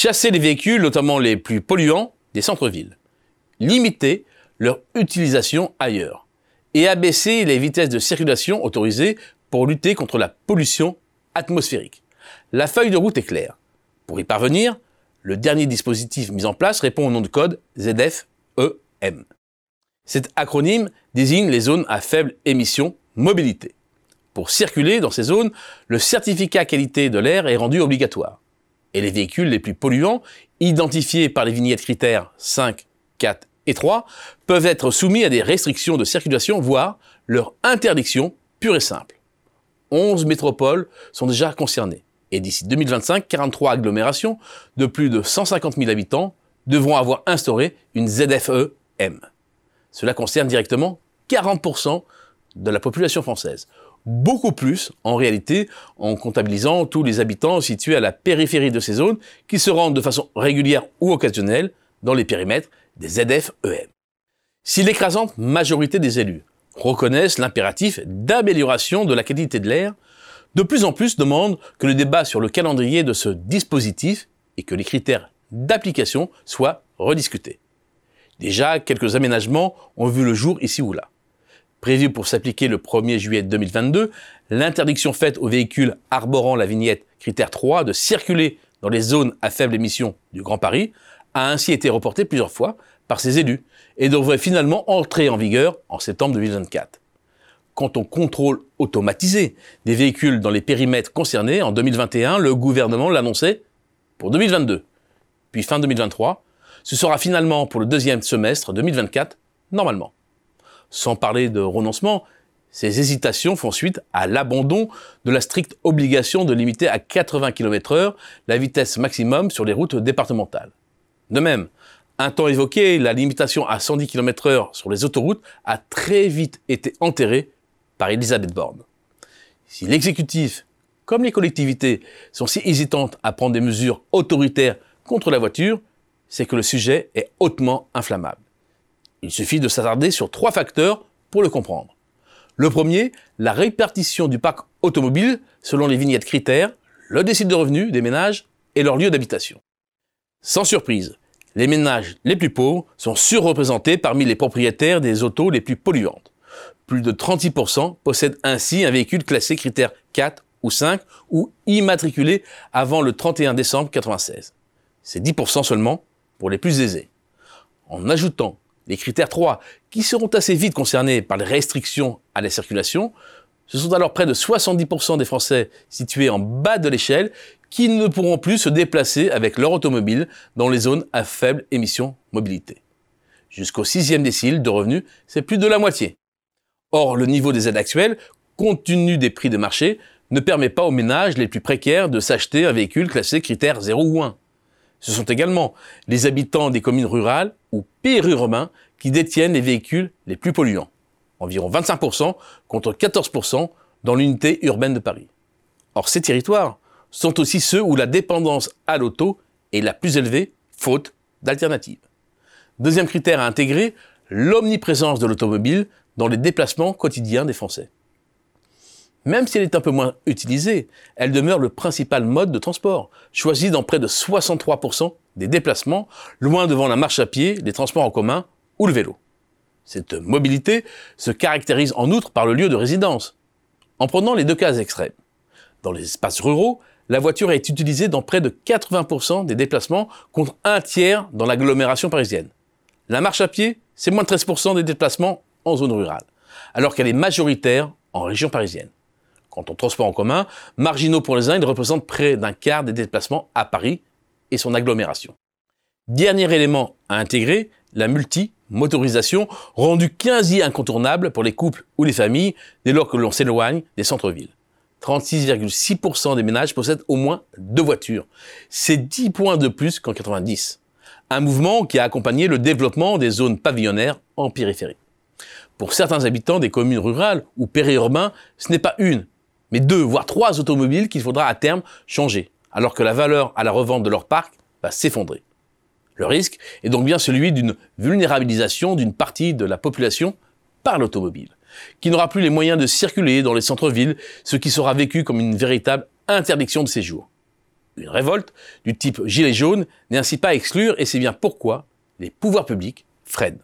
chasser les véhicules, notamment les plus polluants, des centres-villes, limiter leur utilisation ailleurs et abaisser les vitesses de circulation autorisées pour lutter contre la pollution atmosphérique. La feuille de route est claire. Pour y parvenir, le dernier dispositif mis en place répond au nom de code ZFEM. Cet acronyme désigne les zones à faible émission mobilité. Pour circuler dans ces zones, le certificat qualité de l'air est rendu obligatoire. Et les véhicules les plus polluants, identifiés par les vignettes critères 5, 4 et 3, peuvent être soumis à des restrictions de circulation, voire leur interdiction pure et simple. 11 métropoles sont déjà concernées. Et d'ici 2025, 43 agglomérations de plus de 150 000 habitants devront avoir instauré une ZFE-M. Cela concerne directement 40% de la population française. Beaucoup plus, en réalité, en comptabilisant tous les habitants situés à la périphérie de ces zones qui se rendent de façon régulière ou occasionnelle dans les périmètres des ZFEM. Si l'écrasante majorité des élus reconnaissent l'impératif d'amélioration de la qualité de l'air, de plus en plus demandent que le débat sur le calendrier de ce dispositif et que les critères d'application soient rediscutés. Déjà, quelques aménagements ont vu le jour ici ou là. Prévu pour s'appliquer le 1er juillet 2022, l'interdiction faite aux véhicules arborant la vignette critère 3 de circuler dans les zones à faible émission du Grand Paris a ainsi été reportée plusieurs fois par ses élus et devrait finalement entrer en vigueur en septembre 2024. Quant au contrôle automatisé des véhicules dans les périmètres concernés, en 2021, le gouvernement l'annonçait pour 2022. Puis fin 2023, ce sera finalement pour le deuxième semestre 2024, normalement. Sans parler de renoncement, ces hésitations font suite à l'abandon de la stricte obligation de limiter à 80 km h la vitesse maximum sur les routes départementales. De même, un temps évoqué, la limitation à 110 km h sur les autoroutes a très vite été enterrée par Elisabeth Borne. Si l'exécutif, comme les collectivités, sont si hésitantes à prendre des mesures autoritaires contre la voiture, c'est que le sujet est hautement inflammable. Il suffit de s'attarder sur trois facteurs pour le comprendre. Le premier, la répartition du parc automobile selon les vignettes critères, le décide de revenus des ménages et leur lieu d'habitation. Sans surprise, les ménages les plus pauvres sont surreprésentés parmi les propriétaires des autos les plus polluantes. Plus de 36% possèdent ainsi un véhicule classé critère 4 ou 5 ou immatriculé avant le 31 décembre 1996. C'est 10% seulement pour les plus aisés. En ajoutant les critères 3, qui seront assez vite concernés par les restrictions à la circulation, ce sont alors près de 70% des Français situés en bas de l'échelle qui ne pourront plus se déplacer avec leur automobile dans les zones à faible émission mobilité. Jusqu'au sixième décile de revenus, c'est plus de la moitié. Or, le niveau des aides actuelles, compte tenu des prix de marché, ne permet pas aux ménages les plus précaires de s'acheter un véhicule classé critère 0 ou 1. Ce sont également les habitants des communes rurales ou périurbains qui détiennent les véhicules les plus polluants, environ 25% contre 14% dans l'unité urbaine de Paris. Or, ces territoires sont aussi ceux où la dépendance à l'auto est la plus élevée, faute d'alternatives. Deuxième critère à intégrer, l'omniprésence de l'automobile dans les déplacements quotidiens des Français. Même si elle est un peu moins utilisée, elle demeure le principal mode de transport, choisi dans près de 63% des déplacements, loin devant la marche à pied, les transports en commun ou le vélo. Cette mobilité se caractérise en outre par le lieu de résidence. En prenant les deux cas extrêmes. Dans les espaces ruraux, la voiture est utilisée dans près de 80% des déplacements contre un tiers dans l'agglomération parisienne. La marche à pied, c'est moins de 13% des déplacements en zone rurale, alors qu'elle est majoritaire en région parisienne. Quant au transport en commun, marginaux pour les uns, il représente près d'un quart des déplacements à Paris et son agglomération. Dernier élément à intégrer, la multimotorisation, rendue quasi incontournable pour les couples ou les familles dès lors que l'on s'éloigne des centres-villes. 36,6% des ménages possèdent au moins deux voitures. C'est 10 points de plus qu'en 90. Un mouvement qui a accompagné le développement des zones pavillonnaires en périphérie. Pour certains habitants des communes rurales ou périurbains, ce n'est pas une, mais deux, voire trois automobiles qu'il faudra à terme changer, alors que la valeur à la revente de leur parc va s'effondrer. Le risque est donc bien celui d'une vulnérabilisation d'une partie de la population par l'automobile qui n'aura plus les moyens de circuler dans les centres-villes, ce qui sera vécu comme une véritable interdiction de séjour. une révolte du type gilet jaune n'est ainsi pas à exclure et c'est bien pourquoi les pouvoirs publics freinent.